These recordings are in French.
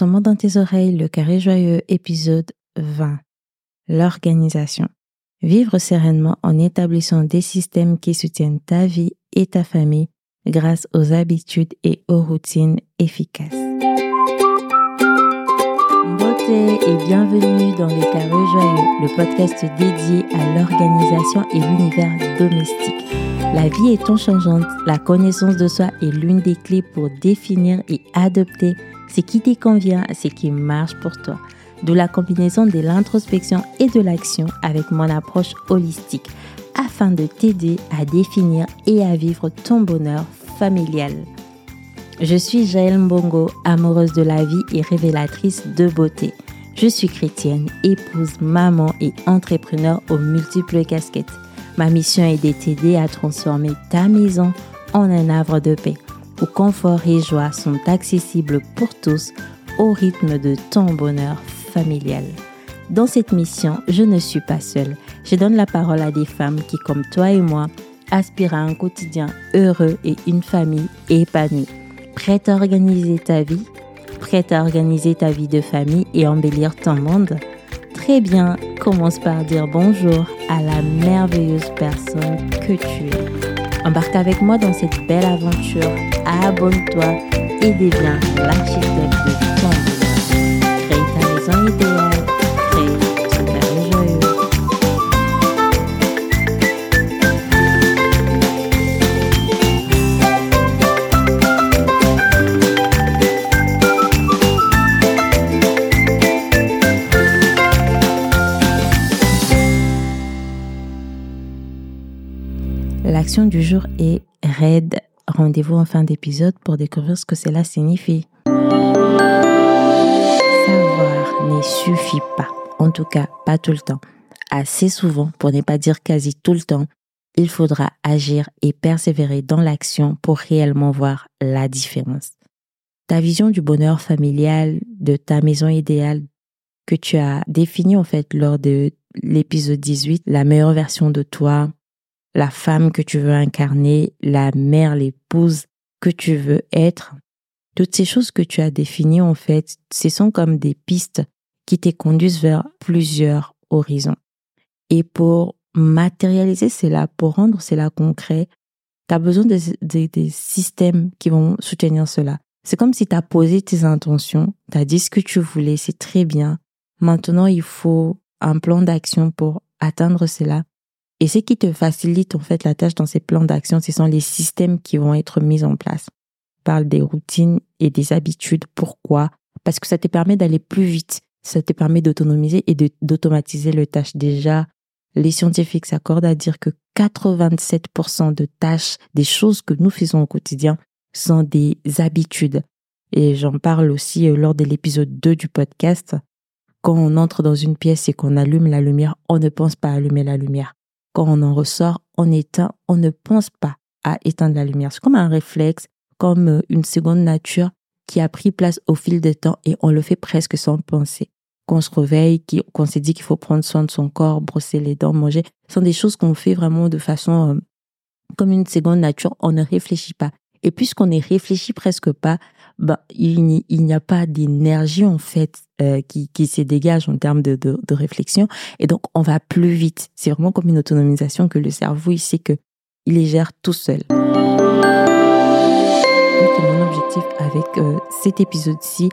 moment dans tes oreilles, le carré joyeux, épisode 20. L'organisation. Vivre sereinement en établissant des systèmes qui soutiennent ta vie et ta famille grâce aux habitudes et aux routines efficaces. Beauté et bienvenue dans les carrés joyeux, le podcast dédié à l'organisation et l'univers domestique. La vie est en changeante, la connaissance de soi est l'une des clés pour définir et adopter ce qui te convient, ce qui marche pour toi. D'où la combinaison de l'introspection et de l'action avec mon approche holistique afin de t'aider à définir et à vivre ton bonheur familial. Je suis Jaël Mbongo, amoureuse de la vie et révélatrice de beauté. Je suis chrétienne, épouse, maman et entrepreneur aux multiples casquettes. Ma mission est de t'aider à transformer ta maison en un havre de paix où confort et joie sont accessibles pour tous au rythme de ton bonheur familial. Dans cette mission, je ne suis pas seule. Je donne la parole à des femmes qui, comme toi et moi, aspirent à un quotidien heureux et une famille épanouie. Prête à organiser ta vie Prête à organiser ta vie de famille et embellir ton monde? Très bien, commence par dire bonjour à la merveilleuse personne que tu es. Embarque avec moi dans cette belle aventure. Abonne-toi et deviens l'architecte de ton. Crée ta maison idéale. Crée super joyeux. L'action du jour est raide. Rendez-vous en fin d'épisode pour découvrir ce que cela signifie. Savoir ne suffit pas. En tout cas, pas tout le temps. Assez souvent, pour ne pas dire quasi tout le temps, il faudra agir et persévérer dans l'action pour réellement voir la différence. Ta vision du bonheur familial, de ta maison idéale que tu as définie en fait lors de l'épisode 18, la meilleure version de toi, la femme que tu veux incarner, la mère, l'épouse que tu veux être. Toutes ces choses que tu as définies, en fait, ce sont comme des pistes qui te conduisent vers plusieurs horizons. Et pour matérialiser cela, pour rendre cela concret, tu as besoin des, des, systèmes qui vont soutenir cela. C'est comme si tu as posé tes intentions, tu as dit ce que tu voulais, c'est très bien. Maintenant, il faut un plan d'action pour atteindre cela. Et ce qui te facilite en fait la tâche dans ces plans d'action, ce sont les systèmes qui vont être mis en place. On parle des routines et des habitudes. Pourquoi? Parce que ça te permet d'aller plus vite. Ça te permet d'autonomiser et d'automatiser le tâche. Déjà, les scientifiques s'accordent à dire que 87% de tâches, des choses que nous faisons au quotidien, sont des habitudes. Et j'en parle aussi euh, lors de l'épisode 2 du podcast. Quand on entre dans une pièce et qu'on allume la lumière, on ne pense pas allumer la lumière quand on en ressort, on éteint, on ne pense pas à éteindre la lumière. C'est comme un réflexe, comme euh, une seconde nature qui a pris place au fil du temps et on le fait presque sans penser. Qu'on se réveille, qu'on s'est dit qu'il faut prendre soin de son corps, brosser les dents, manger, ce sont des choses qu'on fait vraiment de façon euh, comme une seconde nature. On ne réfléchit pas. Et puisqu'on ne réfléchit presque pas, bah, il n'y a pas d'énergie en fait euh, qui, qui se dégage en termes de, de, réflexion. Et donc, on va plus vite. C'est vraiment comme une autonomisation que le cerveau, il sait que il les gère tout seul. Mon objectif avec euh, cet épisode-ci,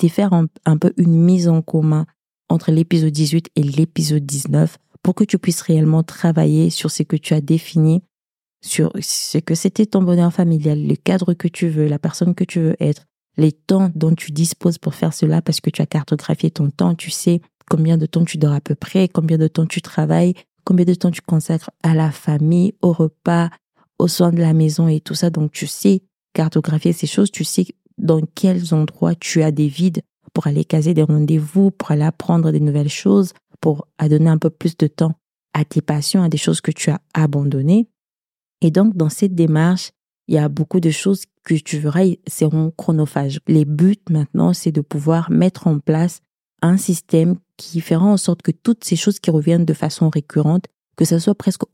de faire un peu une mise en commun entre l'épisode 18 et l'épisode 19 pour que tu puisses réellement travailler sur ce que tu as défini sur ce que c'était ton bonheur familial, le cadre que tu veux, la personne que tu veux être, les temps dont tu disposes pour faire cela parce que tu as cartographié ton temps, tu sais combien de temps tu dors à peu près, combien de temps tu travailles, combien de temps tu consacres à la famille, au repas, aux soins de la maison et tout ça. Donc tu sais cartographier ces choses, tu sais dans quels endroits tu as des vides pour aller caser des rendez-vous, pour aller apprendre des nouvelles choses, pour donner un peu plus de temps à tes passions, à des choses que tu as abandonnées. Et donc, dans cette démarche, il y a beaucoup de choses que tu verras seront chronophages. Les buts maintenant, c'est de pouvoir mettre en place un système qui fera en sorte que toutes ces choses qui reviennent de façon récurrente, que ça soit presque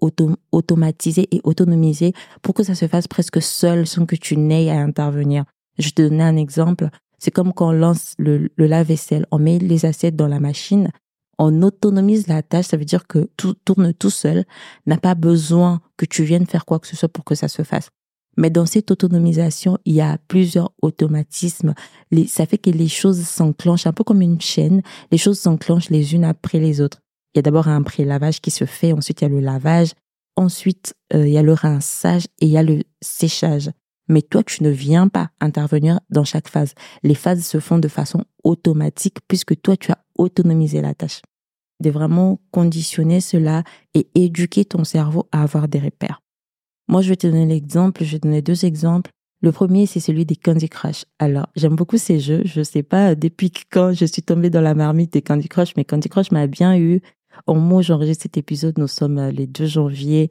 automatisé et autonomisé pour que ça se fasse presque seul sans que tu n'aies à intervenir. Je te donner un exemple. C'est comme quand on lance le, le lave-vaisselle, on met les assiettes dans la machine, on autonomise la tâche, ça veut dire que tout tourne tout seul, n'a pas besoin que tu viennes faire quoi que ce soit pour que ça se fasse. Mais dans cette autonomisation, il y a plusieurs automatismes. ça fait que les choses s'enclenchent un peu comme une chaîne. Les choses s'enclenchent les unes après les autres. Il y a d'abord un pré-lavage qui se fait, ensuite il y a le lavage, ensuite euh, il y a le rinçage et il y a le séchage. Mais toi, tu ne viens pas intervenir dans chaque phase. Les phases se font de façon automatique puisque toi, tu as autonomisé la tâche. De vraiment conditionner cela et éduquer ton cerveau à avoir des repères. Moi, je vais te donner l'exemple, je vais te donner deux exemples. Le premier, c'est celui des Candy Crush. Alors, j'aime beaucoup ces jeux. Je sais pas depuis quand je suis tombée dans la marmite des Candy Crush, mais Candy Crush m'a bien eu. Au moment où j'enregistre cet épisode, nous sommes euh, les 2 janvier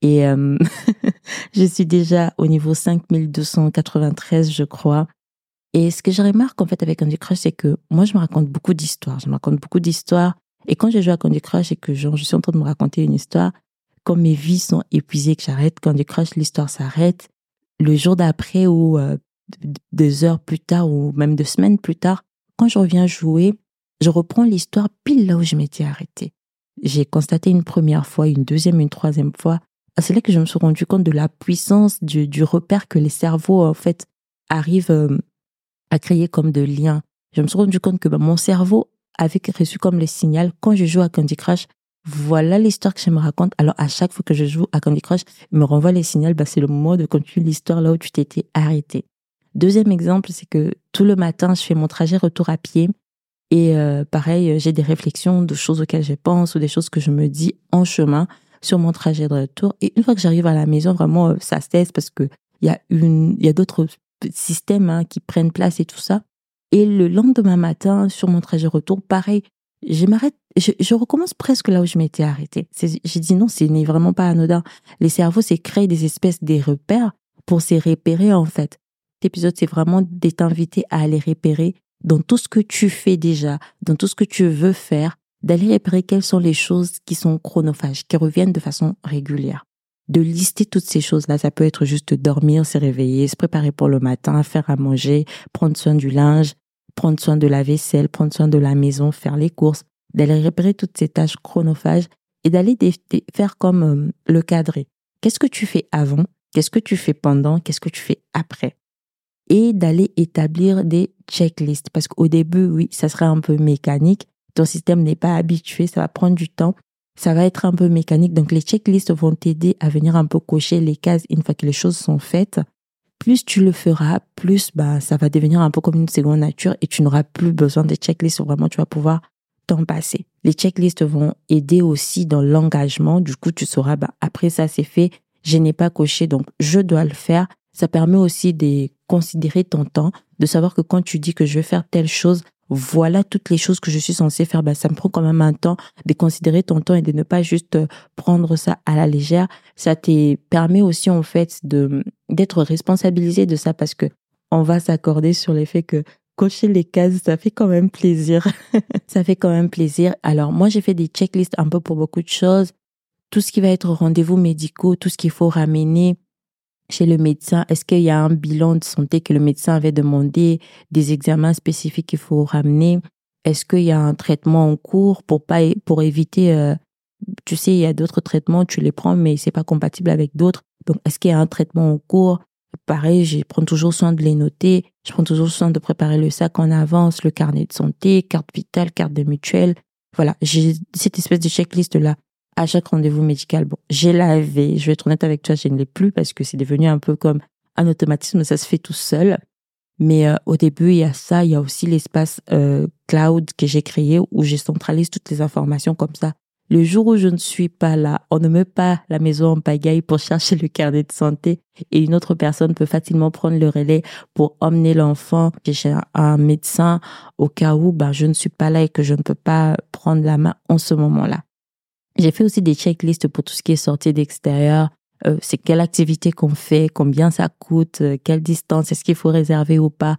et euh, je suis déjà au niveau 5293, je crois. Et ce que je remarque en fait avec Candy Crush, c'est que moi, je me raconte beaucoup d'histoires. Je me raconte beaucoup d'histoires. Et quand je joue à Candy Crush et que je suis en train de me raconter une histoire, quand mes vies sont épuisées, que j'arrête, quand décroche, l'histoire s'arrête. Le jour d'après ou euh, deux heures plus tard ou même deux semaines plus tard, quand je reviens jouer, je reprends l'histoire pile là où je m'étais arrêtée. J'ai constaté une première fois, une deuxième, une troisième fois. Ah, c'est là que je me suis rendu compte de la puissance du, du repère que les cerveaux, en fait, arrivent euh, à créer comme de liens. Je me suis rendu compte que bah, mon cerveau avait reçu comme le signal, quand je joue à Candy Crush, voilà l'histoire que je me raconte. Alors, à chaque fois que je joue à Candy Crush, il me renvoie les signaux, bah, c'est le moment de continuer l'histoire là où tu t'étais arrêté. Deuxième exemple, c'est que tout le matin, je fais mon trajet retour à pied. Et euh, pareil, j'ai des réflexions de choses auxquelles je pense ou des choses que je me dis en chemin sur mon trajet de retour. Et une fois que j'arrive à la maison, vraiment, euh, ça cesse parce que il y a une, il y a d'autres systèmes hein, qui prennent place et tout ça. Et le lendemain matin, sur mon trajet retour, pareil, je m'arrête, je, recommence presque là où je m'étais arrêtée. J'ai dit non, ce n'est vraiment pas anodin. Les cerveaux, c'est créer des espèces des repères pour se repérer en fait. Cet épisode, c'est vraiment de t'inviter à aller repérer dans tout ce que tu fais déjà, dans tout ce que tu veux faire, d'aller repérer quelles sont les choses qui sont chronophages, qui reviennent de façon régulière. De lister toutes ces choses-là, ça peut être juste dormir, se réveiller, se préparer pour le matin, faire à manger, prendre soin du linge, prendre soin de la vaisselle, prendre soin de la maison, faire les courses, d'aller réparer toutes ces tâches chronophages et d'aller faire comme euh, le cadrer. Qu'est-ce que tu fais avant? Qu'est-ce que tu fais pendant? Qu'est-ce que tu fais après? Et d'aller établir des checklists. Parce qu'au début, oui, ça serait un peu mécanique. Ton système n'est pas habitué, ça va prendre du temps. Ça va être un peu mécanique. Donc les checklists vont t'aider à venir un peu cocher les cases une fois que les choses sont faites plus tu le feras, plus bah, ça va devenir un peu comme une seconde nature et tu n'auras plus besoin des checklists. Vraiment, tu vas pouvoir t'en passer. Les checklists vont aider aussi dans l'engagement. Du coup, tu sauras, bah, après ça, c'est fait. Je n'ai pas coché, donc je dois le faire. Ça permet aussi de considérer ton temps, de savoir que quand tu dis que je vais faire telle chose, voilà toutes les choses que je suis censée faire, ben, ça me prend quand même un temps de considérer ton temps et de ne pas juste euh, prendre ça à la légère. Ça te permet aussi, en fait, de, d'être responsabilisé de ça parce que on va s'accorder sur le fait que cocher les cases, ça fait quand même plaisir. ça fait quand même plaisir. Alors, moi, j'ai fait des checklists un peu pour beaucoup de choses. Tout ce qui va être rendez-vous médicaux, tout ce qu'il faut ramener, chez le médecin Est-ce qu'il y a un bilan de santé que le médecin avait demandé, des examens spécifiques qu'il faut ramener? Est-ce qu'il y a un traitement en cours pour pas pour éviter euh, tu sais il y a d'autres traitements tu les prends mais c'est pas compatible avec d'autres. Donc est-ce qu'il y a un traitement en cours? Pareil, je prends toujours soin de les noter, je prends toujours soin de préparer le sac en avance, le carnet de santé, carte vitale, carte de mutuelle. Voilà, j'ai cette espèce de checklist là à chaque rendez-vous médical. Bon, j'ai lavé, je vais être honnête avec toi, je ne l'ai plus parce que c'est devenu un peu comme un automatisme, ça se fait tout seul. Mais euh, au début, il y a ça, il y a aussi l'espace euh, cloud que j'ai créé où je centralise toutes les informations comme ça. Le jour où je ne suis pas là, on ne met pas la maison en pagaille pour chercher le carnet de santé et une autre personne peut facilement prendre le relais pour emmener l'enfant chez un médecin au cas où ben, je ne suis pas là et que je ne peux pas prendre la main en ce moment-là. J'ai fait aussi des checklists pour tout ce qui est sorti d'extérieur. Euh, c'est quelle activité qu'on fait, combien ça coûte, euh, quelle distance, est-ce qu'il faut réserver ou pas.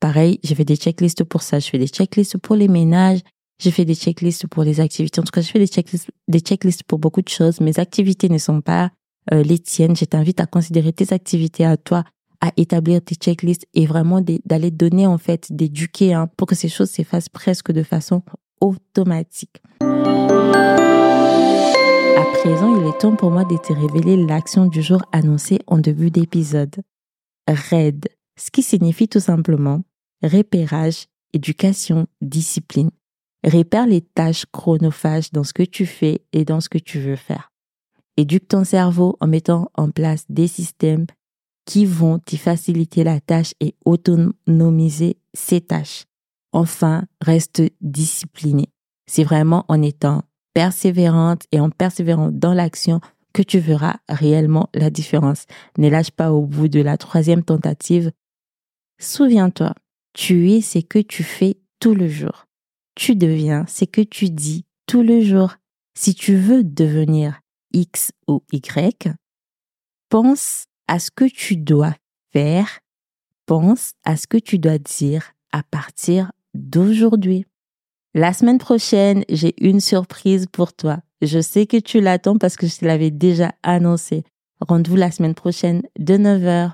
Pareil, j'ai fait des checklists pour ça. Je fais des checklists pour les ménages. J'ai fait des checklists pour les activités. En tout cas, je fais des checklists, des checklists pour beaucoup de choses. Mes activités ne sont pas euh, les tiennes. Je t'invite à considérer tes activités à toi à établir tes checklists et vraiment d'aller donner en fait, d'éduquer hein, pour que ces choses s'effacent presque de façon automatique. Présent, il est temps pour moi de te révéler l'action du jour annoncée en début d'épisode. RAID, ce qui signifie tout simplement repérage, éducation, discipline. Répère les tâches chronophages dans ce que tu fais et dans ce que tu veux faire. Éduque ton cerveau en mettant en place des systèmes qui vont t'y faciliter la tâche et autonomiser ces tâches. Enfin, reste discipliné. C'est vraiment en étant persévérante et en persévérant dans l'action que tu verras réellement la différence. Ne lâche pas au bout de la troisième tentative. Souviens-toi, tu es ce que tu fais tout le jour. Tu deviens ce que tu dis tout le jour. Si tu veux devenir X ou Y, pense à ce que tu dois faire, pense à ce que tu dois dire à partir d'aujourd'hui. La semaine prochaine, j'ai une surprise pour toi. Je sais que tu l'attends parce que je te l'avais déjà annoncé. Rendez-vous la semaine prochaine de 9h.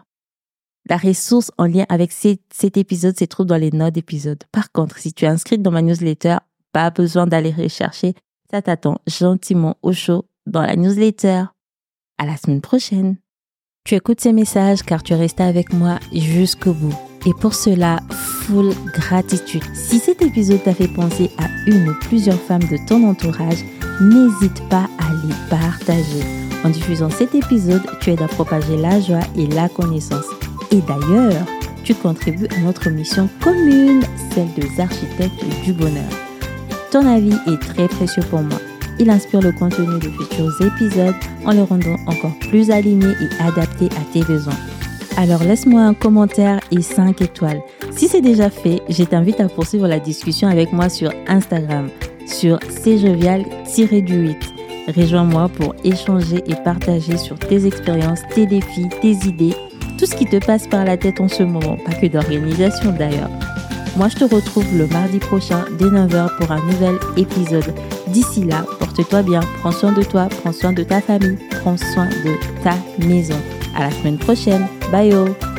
La ressource en lien avec cet épisode se trouve dans les notes d'épisode. Par contre, si tu es inscrite dans ma newsletter, pas besoin d'aller rechercher. Ça t'attend gentiment au chaud dans la newsletter. À la semaine prochaine. Tu écoutes ces messages car tu es avec moi jusqu'au bout. Et pour cela, gratitude. Si cet épisode t'a fait penser à une ou plusieurs femmes de ton entourage, n'hésite pas à les partager. En diffusant cet épisode, tu aides à propager la joie et la connaissance. Et d'ailleurs, tu contribues à notre mission commune, celle des architectes du bonheur. Ton avis est très précieux pour moi. Il inspire le contenu de futurs épisodes en le rendant encore plus aligné et adapté à tes besoins. Alors laisse-moi un commentaire et 5 étoiles. Si c'est déjà fait, je t'invite à poursuivre la discussion avec moi sur Instagram, sur cjovial-du8. Rejoins-moi pour échanger et partager sur tes expériences, tes défis, tes idées, tout ce qui te passe par la tête en ce moment, pas que d'organisation d'ailleurs. Moi, je te retrouve le mardi prochain dès 9h pour un nouvel épisode. D'ici là, porte-toi bien, prends soin de toi, prends soin de ta famille, prends soin de ta maison. À la semaine prochaine. Bayo.